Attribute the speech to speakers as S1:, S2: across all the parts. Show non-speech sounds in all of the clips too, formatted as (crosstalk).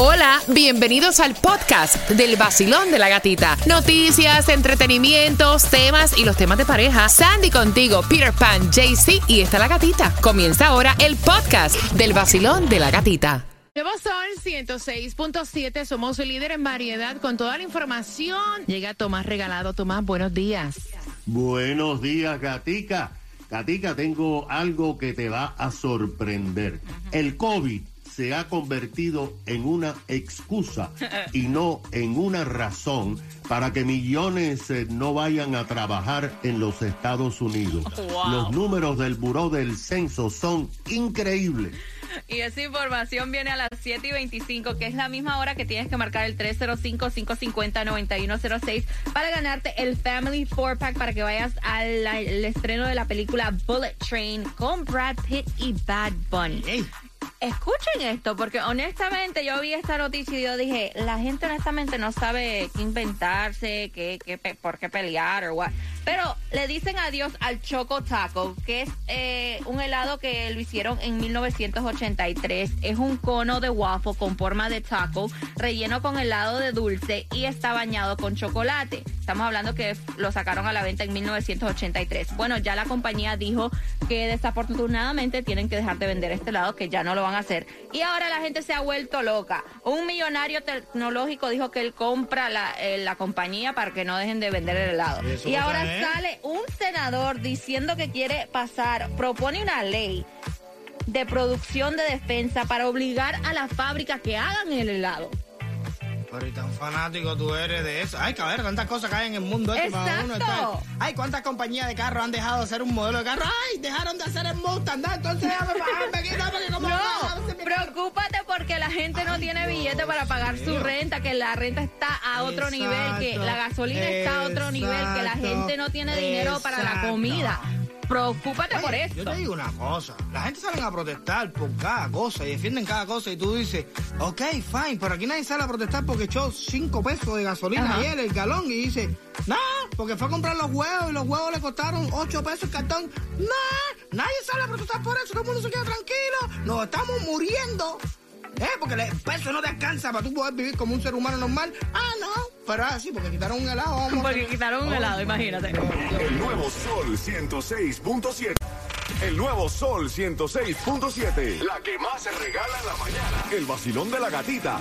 S1: Hola, bienvenidos al podcast del vacilón de la gatita. Noticias, entretenimientos, temas y los temas de pareja. Sandy contigo, Peter Pan, JC y está la gatita. Comienza ahora el podcast del vacilón de la gatita. Nuevo Sol 106.7, somos el líder en variedad con toda la información. Llega Tomás Regalado. Tomás, buenos días.
S2: Buenos días, gatica. Gatica, tengo algo que te va a sorprender. El COVID se ha convertido en una excusa y no en una razón para que millones eh, no vayan a trabajar en los Estados Unidos. Los números del Buró del Censo son increíbles.
S3: Y esa información viene a las 7 y 25, que es la misma hora que tienes que marcar el 305-550-9106 para ganarte el Family 4-Pack para que vayas al, al estreno de la película Bullet Train con Brad Pitt y Bad Bunny. Escuchen esto, porque honestamente yo vi esta noticia y yo dije, la gente honestamente no sabe qué inventarse, qué, qué, por qué pelear o what. Pero le dicen adiós al Choco Taco, que es eh, un helado que lo hicieron en 1983. Es un cono de waffle con forma de taco, relleno con helado de dulce y está bañado con chocolate. Estamos hablando que lo sacaron a la venta en 1983. Bueno, ya la compañía dijo que desafortunadamente tienen que dejar de vender este helado, que ya no lo van a hacer. Y ahora la gente se ha vuelto loca. Un millonario tecnológico dijo que él compra la, eh, la compañía para que no dejen de vender el helado. Y ahora sale un senador diciendo que quiere pasar, propone una ley de producción de defensa para obligar a las fábricas que hagan el helado.
S4: Pero y tan fanático tú eres de eso. Ay, cabrón, tantas cosas que hay en el mundo. este para uno
S3: Exacto.
S4: estar- Ay, cuántas compañías de carro han dejado de hacer un modelo de carro. Ay, dejaron de hacer el Mustang. ¿no? Entonces déjame bajarme aquí, no, porque
S3: No,
S4: me-
S3: preocúpate porque la gente no tiene billete para pagar su renta, que la renta está a otro
S4: Exacto,
S3: nivel, que la gasolina está a otro nivel, que la gente no tiene dinero para la comida. Preocúpate
S4: Oye,
S3: por
S4: Yo
S3: eso.
S4: te digo una cosa, la gente salen a protestar por cada cosa y defienden cada cosa y tú dices, ok, fine, pero aquí nadie sale a protestar porque echó 5 pesos de gasolina
S3: Ajá.
S4: ayer el galón y dice, no, porque fue a comprar los huevos y los huevos le costaron 8 pesos el cartón. No, nadie sale a protestar por eso, todo el mundo se queda tranquilo, nos estamos muriendo. ¿Eh? Porque el peso no te alcanza para tú poder vivir como un ser humano normal. Ah, no, pero así, porque quitaron un helado. vamos a-
S3: Porque quitaron un helado, imagínate.
S5: El nuevo Sol 106.7. El nuevo Sol 106.7. La que más se regala en la mañana. El vacilón de la gatita.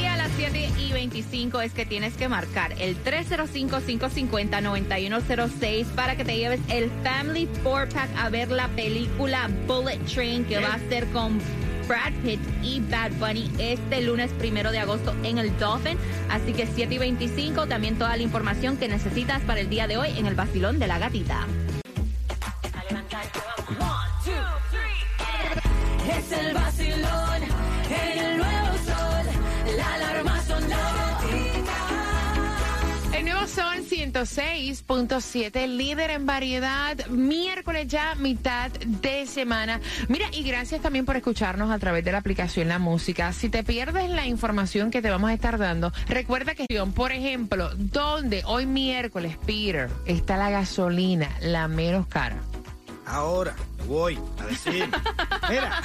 S3: Y a las 7 y 25 es que tienes que marcar el 305-550-9106 para que te lleves el Family 4-Pack a ver la película Bullet Train que va a ser con Brad Pitt y Bad Bunny este lunes primero de agosto en el Dolphin. Así que 7 y 25, también toda la información que necesitas para el día de hoy en el Basilón de la Gatita.
S6: Es el nuevo Sol
S1: 106.7, líder en variedad, miércoles ya, mitad de semana. Mira, y gracias también por escucharnos a través de la aplicación La Música. Si te pierdes la información que te vamos a estar dando, recuerda que, por ejemplo, donde hoy miércoles, Peter, está la gasolina, la menos cara.
S4: Ahora voy a decir. Mira.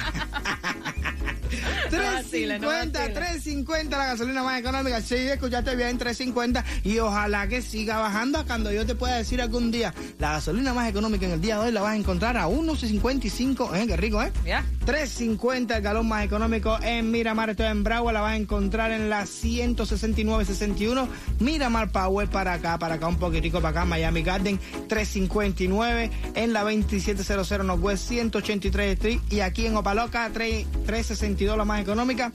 S4: (laughs) (laughs)
S3: vacile, no
S4: 350,
S3: vacile.
S4: 350 la gasolina más económica. Sí, escuchaste bien, 350. Y ojalá que siga bajando cuando yo te pueda decir algún día. La gasolina más económica en el día de hoy la vas a encontrar a 1.55. ¿Eh? Qué rico, ¿eh?
S3: Ya.
S4: 350 el galón más económico en Miramar, esto en Bragua, la vas a encontrar en la 169.61. Miramar Power para acá, para acá un poquitico, para acá, Miami Garden 359 en la 2700 Northwest 183 Street y aquí en Opaloca 3, 362 la más económica.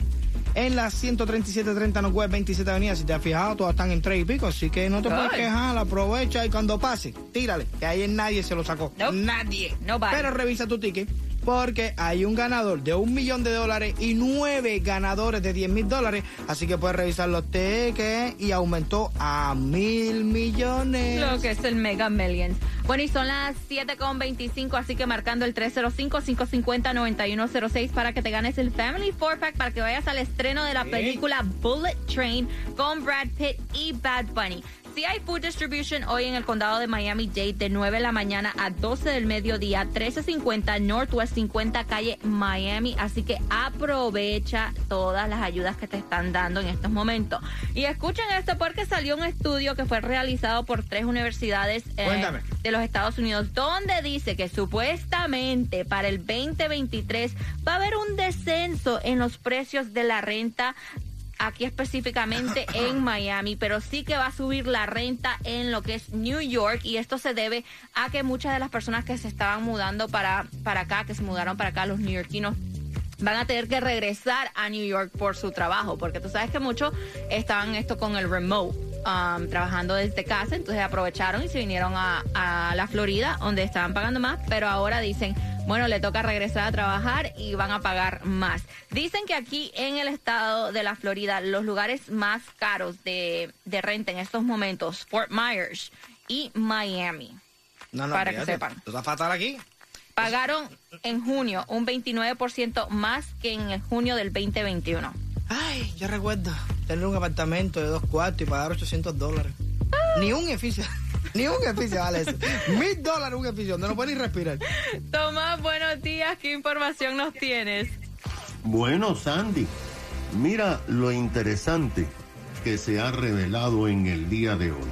S4: En la 13730 Northwest 27 Avenida, si te has fijado, todas están en 3 y pico, así que no te puedes quejar, aprovecha y cuando pase, tírale, que ayer nadie se lo sacó.
S3: Nope.
S4: Nadie.
S3: Nobody.
S4: Pero revisa tu ticket porque hay un ganador de un millón de dólares y nueve ganadores de 10 mil dólares. Así que puedes revisar los tickets y aumentó a mil millones.
S3: Lo que es el Mega Millions. Bueno, y son las 7.25, así que marcando el 305-550-9106 para que te ganes el Family 4-Pack para que vayas al estreno de la película Bullet Train con Brad Pitt y Bad Bunny. Hay food distribution hoy en el condado de Miami-Dade de 9 de la mañana a 12 del mediodía, 1350 Northwest 50 calle Miami. Así que aprovecha todas las ayudas que te están dando en estos momentos. Y escuchen esto porque salió un estudio que fue realizado por tres universidades eh, de los Estados Unidos, donde dice que supuestamente para el 2023 va a haber un descenso en los precios de la renta aquí específicamente (laughs) en Miami, pero sí que va a subir la renta en lo que es New York y esto se debe a que muchas de las personas que se estaban mudando para, para acá, que se mudaron para acá, los neoyorquinos, van a tener que regresar a New York por su trabajo, porque tú sabes que muchos estaban esto con el remote. um, trabajando desde casa, entonces aprovecharon y se vinieron a, a la Florida, donde estaban pagando más, pero ahora dicen, bueno, le toca regresar a trabajar y van a pagar más. Dicen que aquí en el estado de la Florida, los lugares más caros de, de renta en estos momentos, Fort Myers y Miami,
S4: No, no,
S3: Para que sepan.
S4: Tú estás fatal aquí.
S3: pagaron en junio un 29% más que en el junio del 2021.
S4: Ay, yo recuerdo tener un apartamento de dos cuartos y pagar 800 dólares. Ni un edificio, ni un edificio vale eso. Mil dólares un edificio, no lo puedes ni respirar.
S3: Tomás, buenos días, ¿qué información nos tienes?
S2: Bueno, Sandy, mira lo interesante que se ha revelado en el día de hoy.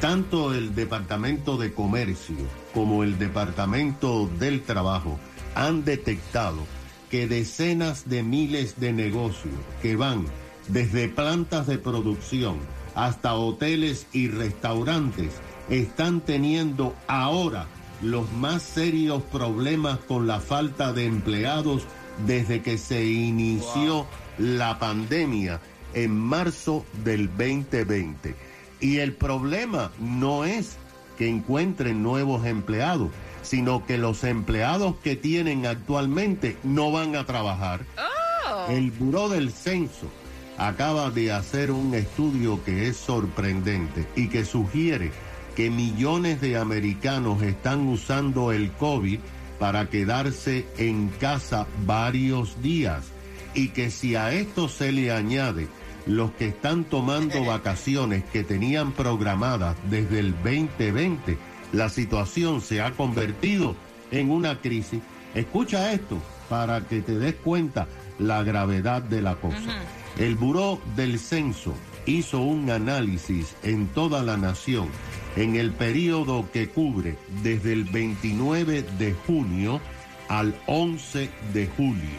S2: Tanto el Departamento de Comercio como el Departamento del Trabajo han detectado que decenas de miles de negocios que van desde plantas de producción hasta hoteles y restaurantes están teniendo ahora los más serios problemas con la falta de empleados desde que se inició la pandemia en marzo del 2020. Y el problema no es que encuentren nuevos empleados, sino que los empleados que tienen actualmente no van a trabajar. El Buró del Censo acaba de hacer un estudio que es sorprendente y que sugiere que millones de americanos están usando el COVID para quedarse en casa varios días y que si a esto se le añade los que están tomando (laughs) vacaciones que tenían programadas desde el 2020, la situación se ha convertido en una crisis. Escucha esto para que te des cuenta la gravedad de la cosa. El Buró del Censo hizo un análisis en toda la nación en el periodo que cubre desde el 29 de junio al 11 de julio,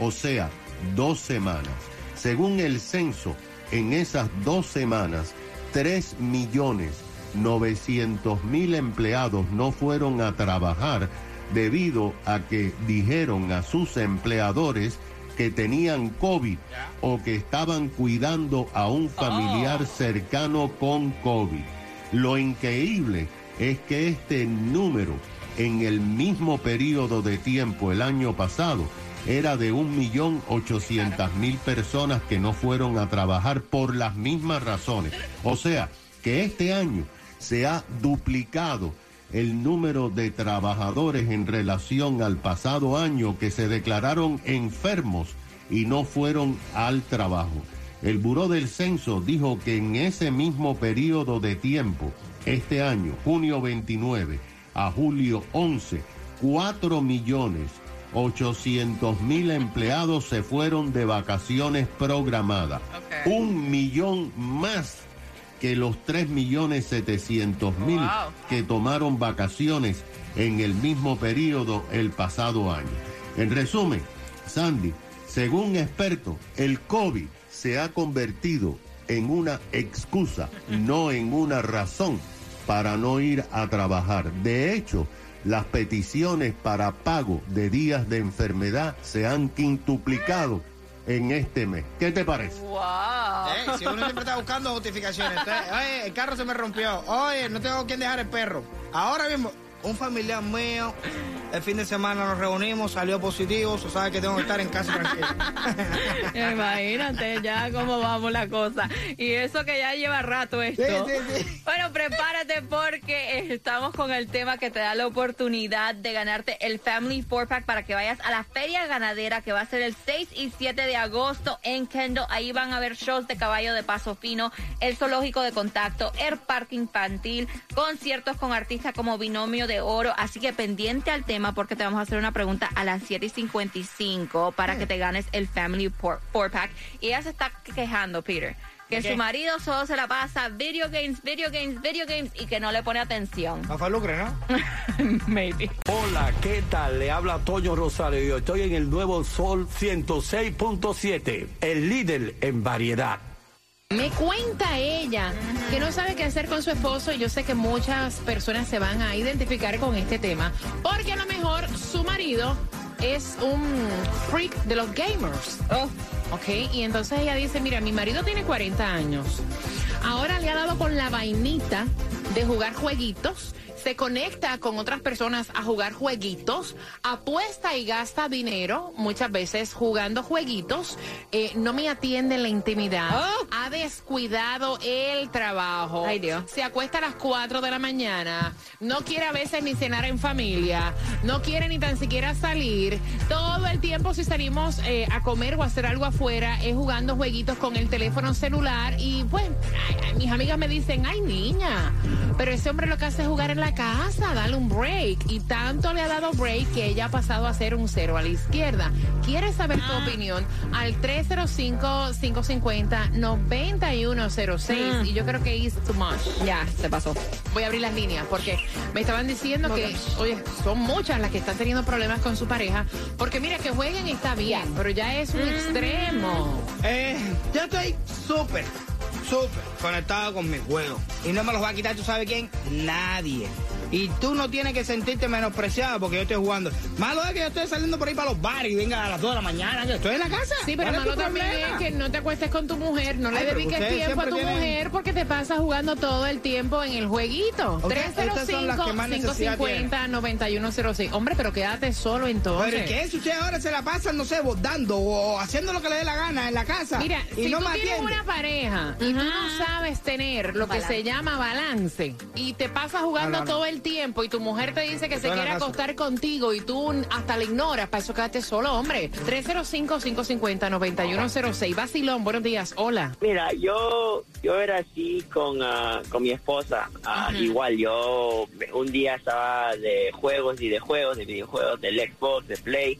S2: o sea, dos semanas. Según el censo, en esas dos semanas, 3 millones 900 mil empleados no fueron a trabajar debido a que dijeron a sus empleadores que tenían COVID o que estaban cuidando a un familiar cercano con COVID. Lo increíble es que este número en el mismo periodo de tiempo el año pasado era de un millón ochocientas mil personas que no fueron a trabajar por las mismas razones. O sea, que este año se ha duplicado el número de trabajadores en relación al pasado año que se declararon enfermos y no fueron al trabajo. El Buró del Censo dijo que en ese mismo periodo de tiempo, este año, junio 29 a julio 11, 4 millones 800 mil empleados se fueron de vacaciones programadas. Un millón más que los 3 millones 700 mil
S3: Wow.
S2: que tomaron vacaciones en el mismo periodo el pasado año. En resumen, Sandy, según expertos, el COVID se ha convertido en una excusa, no en una razón para no ir a trabajar. De hecho, las peticiones para pago de días de enfermedad se han quintuplicado en este mes. ¿Qué te parece?
S3: ¡Wow!
S4: Eh, si uno siempre está buscando justificaciones. Entonces, oye, el carro se me rompió. Oye, no tengo quien dejar el perro. Ahora mismo, un familiar mío, el fin de semana nos reunimos, salió positivo, o sabe que tengo que estar en casa tranquilo. (laughs)
S3: Imagínate ya cómo vamos la cosa. Y eso que ya lleva rato esto.
S4: Sí, sí, sí.
S3: Bueno, prepárate porque estamos con el tema que te da la oportunidad de ganarte el Family Four Pack para que vayas a la feria ganadera que va a ser el 6 y 7 de agosto en Kendall. Ahí van a haber shows de caballo de paso fino, el zoológico de contacto, el parque infantil, conciertos con artistas como Binomio de Oro. Así que pendiente al tema porque te vamos a hacer una pregunta a las 7 y 55 para que te ganes el Family Four, Four Pack. Y ella se está quejando, Peter. Que su marido solo se la pasa video games, video games, video games y que no le pone atención.
S4: Rafa Lucre, ¿no? (laughs)
S3: Maybe.
S7: Hola, ¿qué tal? Le habla Toño Rosario y yo estoy en el nuevo Sol 106.7, el líder en variedad.
S1: Me cuenta ella que no sabe qué hacer con su esposo y yo sé que muchas personas se van a identificar con este tema porque a lo mejor su marido es un freak de los gamers.
S3: Oh,
S1: Ok, y entonces ella dice, mira, mi marido tiene 40 años. Ahora le ha dado con la vainita de jugar jueguitos. Se conecta con otras personas a jugar jueguitos, apuesta y gasta dinero, muchas veces jugando jueguitos, eh, no me atiende en la intimidad,
S3: Oh.
S1: ha descuidado el trabajo,
S3: Ay, Dios.
S1: se acuesta a las 4 de la mañana, no quiere a veces ni cenar en familia, no quiere ni tan siquiera salir, todo el tiempo si salimos eh, a comer o a hacer algo afuera es jugando jueguitos con el teléfono celular y pues ay, ay, mis amigas me dicen, ay niña, pero ese hombre lo que hace es jugar en la casa, dale un break y tanto le ha dado break que ella ha pasado a ser un cero a la izquierda. ¿Quieres saber tu opinión? Al 305-550-9106 y yo creo que es too much.
S3: ya, se pasó.
S1: Voy a abrir las líneas porque me estaban diciendo que, oye, son muchas las que están teniendo problemas con su pareja. Porque mira, que jueguen está bien, pero ya es un extremo.
S4: Eh, yo estoy súper, súper conectado con mis juegos. Y no me los va a quitar, ¿tú sabes quién? Nadie. Y tú no tienes que sentirte menospreciado porque yo estoy jugando. Malo es que yo estoy saliendo por ahí para los bares y venga a las 2 de la mañana, que estoy en la casa.
S1: Sí, pero
S4: ¿Cuál es
S1: malo también es que no te acuestes con tu mujer, no le
S4: Ay,
S1: dediques tiempo a tu
S4: tienen-
S1: mujer porque te pasas jugando todo el tiempo en el jueguito.
S4: Ok, estas son las que más necesidad
S1: 305-550-9106. Hombre, pero quédate solo entonces.
S4: Pero ¿y qué? Si usted ahora se la pasa, no sé, dando o haciendo lo que le dé la gana en la casa.
S1: Mira,
S4: y
S1: si
S4: no
S1: tú
S4: me
S1: tienes una pareja y tú no sabes tener lo que
S3: Balance.
S1: se llama balance y te pasas jugando
S4: No, no, no.
S1: todo el tiempo y tu mujer te dice que se quiere acostar contigo y tú hasta la ignoras, para eso quédate solo, hombre. 305-550-9106. Vacilón, buenos días. Hola.
S8: Mira, yo yo era así con, ah, con mi esposa. Ah, Igual, yo un día estaba de juegos y de juegos, de videojuegos, del Xbox, de Play.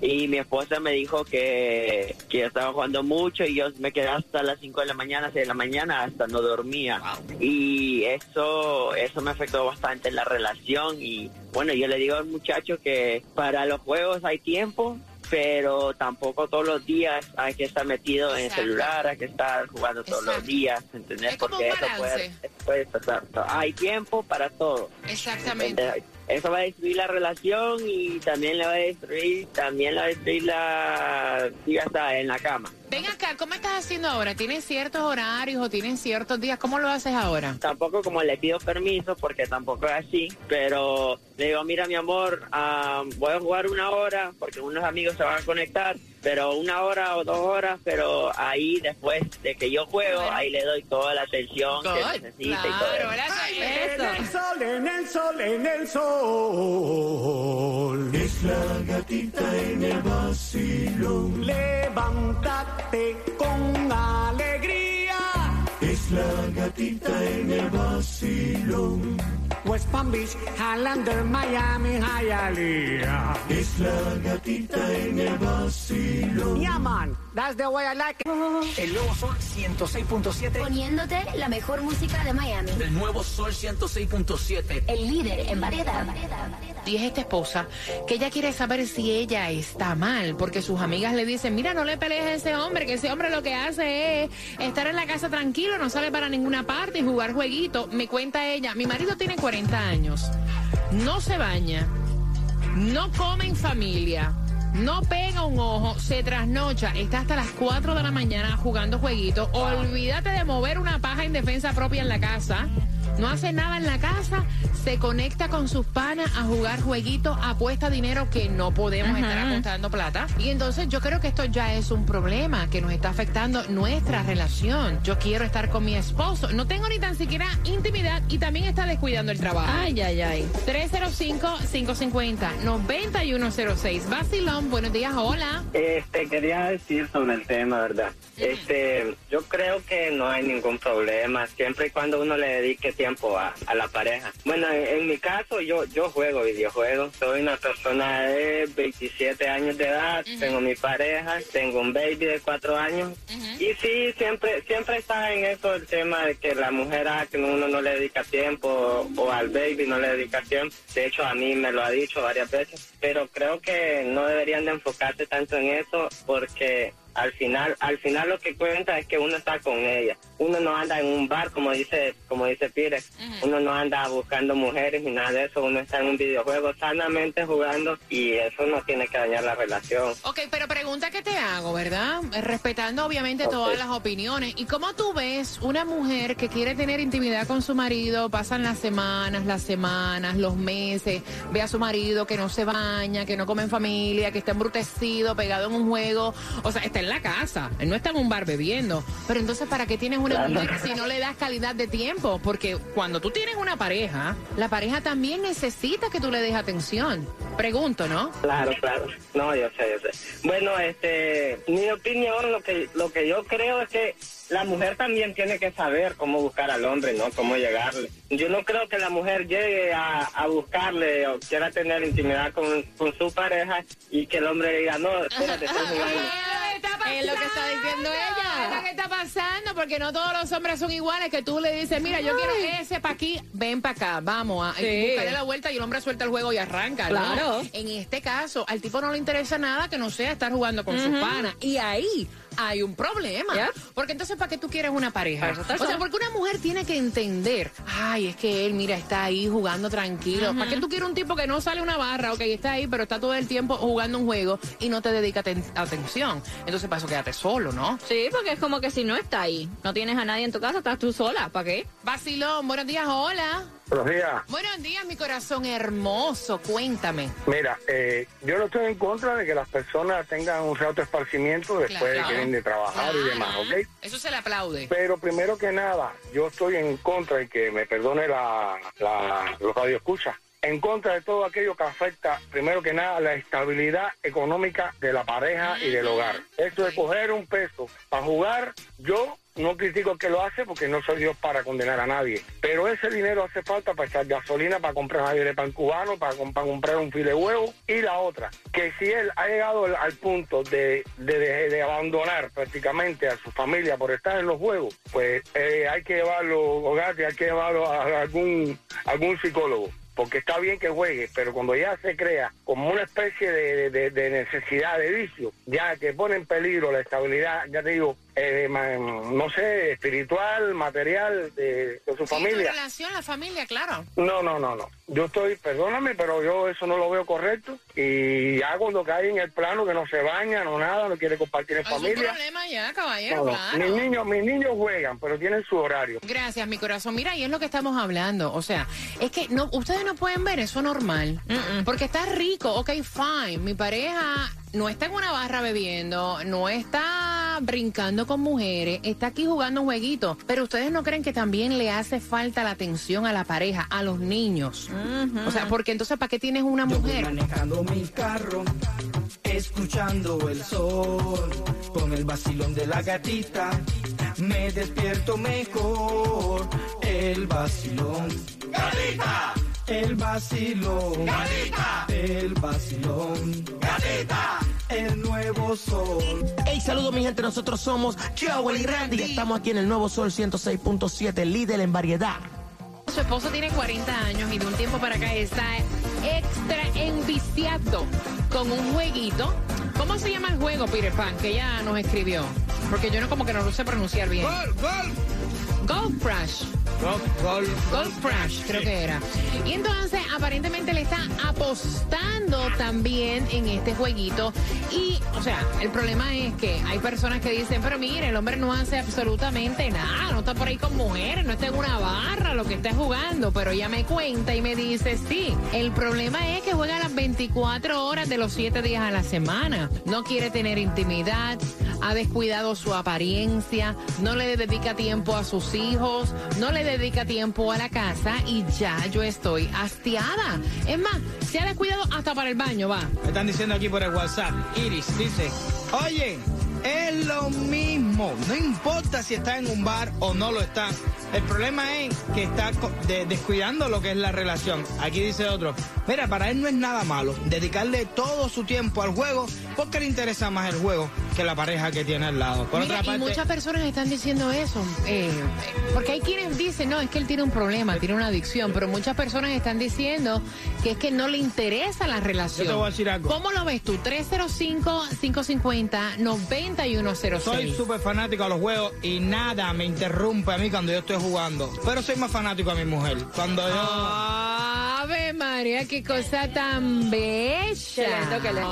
S8: Y mi esposa me dijo que, que estaba jugando mucho y yo me quedé hasta las 5 de la mañana, 6 de la mañana, hasta no dormía. Y eso, eso me afectó bastante en la relación. Y bueno, yo le digo al muchacho que para los juegos hay tiempo, pero tampoco todos los días hay que estar metido en el celular, hay que estar jugando todos
S1: Exacto.
S8: los días, ¿entendés?
S1: Es
S8: Porque eso puede, eso puede pasar. Hay tiempo para todo.
S1: Exactamente.
S8: ¿entendés? Eso va a destruir la relación y también le va a destruir, también le va a destruir la, ya está, en la cama.
S1: Ven acá, ¿cómo estás haciendo ahora? ¿Tienes ciertos horarios o tienes ciertos días? ¿Cómo lo haces ahora?
S8: Tampoco como le pido permiso, porque tampoco es así, pero le digo, mira mi amor, ah, voy a jugar una hora, porque unos amigos se van a conectar, pero una hora o dos horas, pero ahí después de que yo juego,
S1: Bueno.
S8: ahí le doy toda la atención que necesita y todo eso.
S1: gracias.
S3: Eso.
S7: sol, en el sol, en el sol. Es la gatita en el vacilón. Levántate con alegría. Es la gatita en el vacilón. West Palm Beach, Highlander, Miami, Hialeah. Es la gatita en el vacilón. Yeah, man, that's the way I like it.
S9: El nuevo Sol 106.7.
S6: Poniéndote la mejor música de Miami.
S9: El nuevo Sol 106.7.
S6: El líder en variedad.
S1: Y es esta esposa que ella quiere saber si ella está mal, porque sus amigas le dicen, mira, no le pelees a ese hombre, que ese hombre lo que hace es estar en la casa tranquilo, no sale para ninguna parte y jugar jueguito. Me cuenta ella, mi marido tiene 40 años, no se baña, no come en familia. No pega un ojo, se trasnocha, está hasta las 4 de la mañana jugando jueguitos. Olvídate de mover una paja en defensa propia en la casa. No hace nada en la casa, se conecta con sus panas a jugar jueguitos, apuesta dinero que no podemos estar apostando plata. Y entonces yo creo que esto ya es un problema que nos está afectando nuestra relación. Yo quiero estar con mi esposo, no tengo ni tan siquiera intimidad y también está descuidando el trabajo.
S3: Ay, ay, ay.
S1: 305-550-9106. Basilón, buenos días, hola.
S10: Este, quería decir sobre el tema, ¿verdad? Este, yo creo que no hay ningún problema, siempre y cuando uno le dedique tiempo a, a la pareja. Bueno, en, en mi caso, yo yo juego videojuegos, soy una persona de 27 años de edad, tengo mi pareja, tengo un baby de 4 años, y sí, siempre siempre está en eso el tema de que la mujer a que uno no le dedica tiempo, o al baby no le dedica tiempo, de hecho a mí me lo ha dicho varias veces, pero creo que no deberían de enfocarse tanto en eso, porque al final al final lo que cuenta es que uno está con ella uno no anda en un bar como dice como dice Pires uno no anda buscando mujeres ni nada de eso uno está en un videojuego sanamente jugando y eso no tiene que dañar la relación
S1: Ok, pero pregunta que te hago, ¿verdad? Eh, Respetando obviamente todas las opiniones. ¿Y cómo tú ves una mujer que quiere tener intimidad con su marido? Pasan las semanas, las semanas, los meses, ve a su marido que no se baña, que no come en familia, que está embrutecido, pegado en un juego. O sea, está en la casa, él no está en un bar bebiendo. Pero entonces, ¿para qué tienes una mujer si no le das calidad de tiempo? Porque cuando tú tienes una pareja, la pareja también necesita que tú le des atención. Pregunto, ¿no?
S10: Claro, claro. No, yo sé, yo sé. Bueno, este, mi opinión, lo que, lo que yo creo es que la mujer también tiene que saber cómo buscar al hombre, ¿no? Cómo llegarle. Yo no creo que la mujer llegue a, a buscarle o quiera tener intimidad con, con su pareja y que el hombre diga, no, espérate, estoy jugando. (laughs)
S3: Es lo que está diciendo ella.
S1: Es lo que está pasando, porque no todos los hombres son iguales, que tú le dices, mira, yo quiero ese pa' aquí, ven pa' acá, vamos a
S3: Sí.
S1: buscarle la vuelta y el hombre suelta el juego y arranca, ¿no?
S3: Claro.
S1: En este caso, al tipo no le interesa nada que no sea estar jugando con sus panas. Y ahí hay un problema. Porque entonces, ¿para qué tú quieres una pareja? O sea, porque una mujer tiene que entender, ay, es que él, mira, está ahí jugando tranquilo. ¿Para qué tú quieres un tipo que no sale una barra, ok, está ahí, pero está todo el tiempo jugando un juego y no te dedica aten- atención? Entonces, para eso quédate solo, ¿no?
S3: Sí, porque es como que si no está ahí, no tienes a nadie en tu casa, estás tú sola. ¿Para qué?
S1: Vacilón, buenos días, hola.
S11: Buenos días.
S1: Buenos días, mi corazón hermoso, cuéntame.
S11: Mira, eh, yo no estoy en contra de que las personas tengan un rato de esparcimiento después de
S1: Claro.
S11: que vienen de trabajar y demás, ¿ok?
S1: Eso se le aplaude.
S11: Pero primero que nada, yo estoy en contra, y que me perdone la, la, los radioescuchas, en contra de todo aquello que afecta, primero que nada, la estabilidad económica de la pareja y del hogar. Eso de coger un peso para jugar, yo no critico el que lo hace porque no soy Dios para condenar a nadie. Pero ese dinero hace falta para echar gasolina, para comprar javier de pan cubano, para, com- para comprar un file de huevo. Y la otra, que si él ha llegado al, al punto de, de, de- de abandonar prácticamente a su familia por estar en los juegos, pues eh, hay que llevarlo, Ogati, hay que llevarlo a algún, algún psicólogo. Porque está bien que juegue, pero cuando ya se crea como una especie de, necesidad, de vicio, ya que pone en peligro la estabilidad, ya te digo, eh, ma- no sé, espiritual, material de, de su
S1: Sí,
S11: familia.
S1: relación, la familia, claro.
S11: No, no, no, no. Yo estoy, perdóname, pero yo eso no lo veo correcto. Y ya cuando cae en el plano que no se baña, no nada, no quiere compartir en
S1: Es un
S11: familia.
S1: problema ya, caballero,
S11: No, no.
S1: claro.
S11: Mis niños, mis niños juegan, pero tienen su horario.
S1: Gracias, mi corazón. Mira, y es lo que estamos hablando. O sea, es que no, ustedes no pueden ver eso normal. Porque está rico, ok, fine. Mi pareja no está en una barra bebiendo, no está brincando con mujeres, está aquí jugando un jueguito. Pero ustedes no creen que también le hace falta la atención a la pareja, a los niños. O sea, porque entonces, ¿para qué tienes una
S4: Yo voy
S1: mujer?
S4: manejando mi carro, escuchando el sol, con el vacilón de la gatita, me despierto mejor. El vacilón. ¡Gatita! El vacilón. ¡Gatita! El vacilón. ¡Gatita! El nuevo sol.
S12: Hey, saludos mi gente, nosotros somos Joel y Randy. Estamos aquí en el Nuevo Sol 106.7, líder en variedad.
S1: Su esposo tiene 40 años y de un tiempo para acá está extra enviciado con un jueguito. ¿Cómo se llama el juego, Peter Pan? Que ella nos escribió. Porque yo no como que no lo sé pronunciar bien. Golf Crash. Golf Crash, creo que era. Y entonces, aparentemente le está apostando también en este jueguito. Y, o sea, el problema es que hay personas que dicen, pero mire, el hombre no hace absolutamente nada, no está por ahí con mujeres, no está en una barra, lo que está jugando. Pero ella me cuenta y me dice, sí, el problema es que juega las 24 horas de los 7 días a la semana. No quiere tener intimidad, ha descuidado su apariencia, no le dedica tiempo a sus hijos, no le dedica tiempo a la casa y ya yo estoy hastiada. Es más, se ha descuidado hasta para el baño, va.
S4: Me están diciendo aquí por el WhatsApp. Iris dice, oye, es lo mismo. No importa si está en un bar o no lo está. El problema es que está descuidando lo que es la relación. Aquí dice otro, mira, para él no es nada malo dedicarle todo su tiempo al juego porque le interesa más el juego que la pareja que tiene al lado. Por
S1: Mira,
S4: otra
S1: y muchas personas están diciendo eso, eh, porque hay quienes dicen, no, es que él tiene un problema, tiene una adicción, pero muchas personas están diciendo que es que no le interesa la relación.
S4: Yo te voy a decir algo.
S1: ¿Cómo lo ves tú? 305-550-9106.
S4: Soy súper fanático a los juegos y nada me interrumpe a mí cuando yo estoy jugando. Pero soy más fanático a mi mujer. Cuando yo...
S1: Ave María, qué cosa tan bella.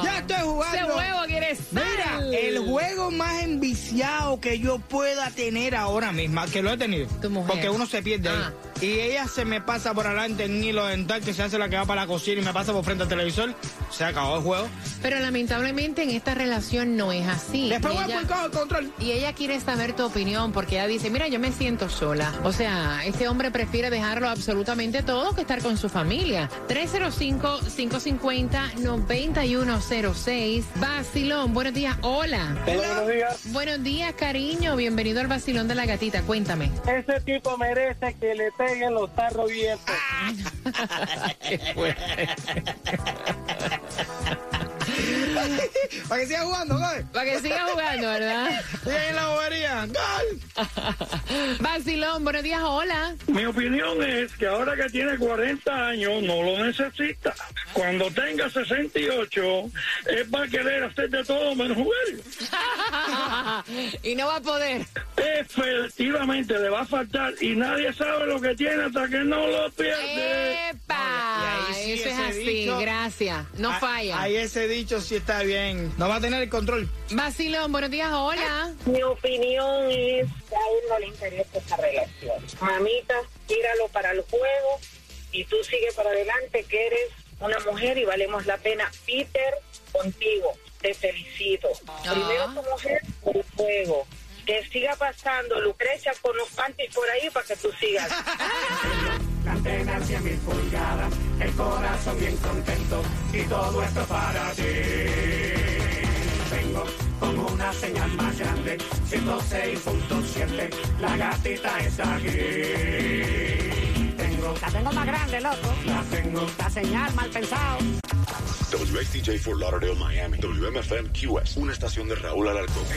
S4: Ya estoy jugando.
S1: Ese huevo quiere
S4: Mira, el juego más enviciado que yo pueda tener ahora mismo, que lo he tenido. Porque uno se pierde
S1: Ah.
S4: ahí. Y ella se me pasa por adelante en hilo dental que se hace la que va para la cocina y me pasa por frente al televisor. Se acabó el juego.
S1: Pero lamentablemente en esta relación no es así.
S4: Después
S1: Y
S4: voy a
S1: ella-
S4: buscar el control.
S1: Y ella quiere saber tu opinión porque ella dice, mira, yo me siento sola. O sea, este hombre prefiere dejarlo absolutamente todo que estar con su familia. 305-550-9106. Vacilón, buenos días. Hola.
S13: Buenos días.
S1: Buenos días, cariño. Bienvenido al Vacilón de la Gatita. Cuéntame.
S13: Ese tipo merece que le peguen los tarros viejos. (laughs)
S4: Para que siga jugando, gol.
S1: Para que siga jugando, ¿verdad?
S4: Siga en la bobería. Gol. (laughs)
S1: Vacilón, buenos días. Hola.
S14: Mi opinión es que ahora que tiene 40 años no lo necesita. Cuando tenga 68 es va a querer hacer de todo menos jugar. (laughs)
S1: y no va a poder.
S14: Efectivamente le va a faltar y nadie sabe lo que tiene hasta que no lo pierde.
S1: ¡Epa!
S4: sí,
S1: Eso es así,
S4: dicho-
S1: gracias. No falla.
S4: Ahí ese dicho sí está bien. No va a tener el control.
S1: Vacilón, buenos días. Hola.
S15: Mi opinión es que a él no le interesa esa relación. Mamita, tíralo para el juego y tú sigue para adelante que eres una mujer y valemos la pena. Peter, contigo, te felicito. Primero tu mujer, el juego. Que siga pasando Lucrecia con los panties por ahí para que tú sigas. (laughs)
S7: La antena 100 mil pulgadas, el corazón bien contento y todo esto para ti. Vengo con una señal más grande, 106.7, la gatita está aquí.
S16: La tengo más grande, loco.
S7: la tengo,
S16: La señal mal pensado.
S17: WXTJ for Lauderdale, Miami. WMFM QS. Una estación de Raúl Alarcón.